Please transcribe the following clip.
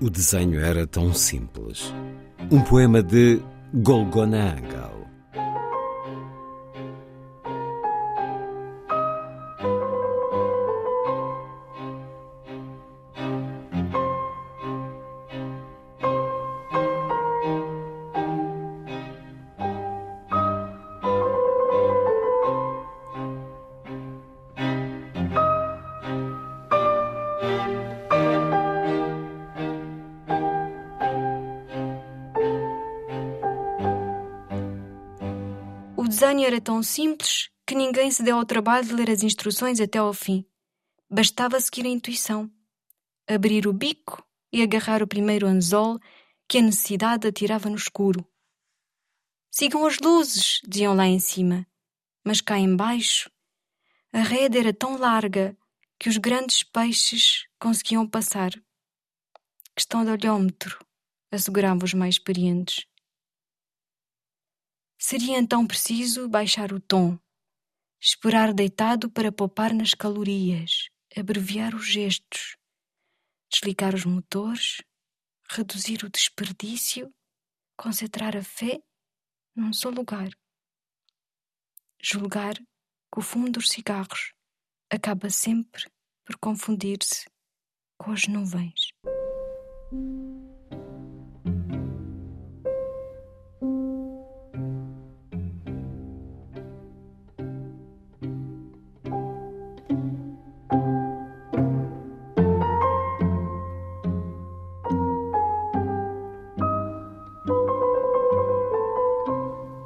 O desenho era tão simples. Um poema de Golgonanga. O desenho era tão simples que ninguém se deu ao trabalho de ler as instruções até ao fim. Bastava seguir a intuição, abrir o bico e agarrar o primeiro anzol que a necessidade atirava no escuro. Sigam as luzes, diziam lá em cima, mas cá embaixo a rede era tão larga que os grandes peixes conseguiam passar. Questão de olhômetro, asseguravam os mais experientes. Seria então preciso baixar o tom, esperar deitado para poupar nas calorias, abreviar os gestos, desligar os motores, reduzir o desperdício, concentrar a fé num só lugar. Julgar que o fumo dos cigarros acaba sempre por confundir-se com as nuvens.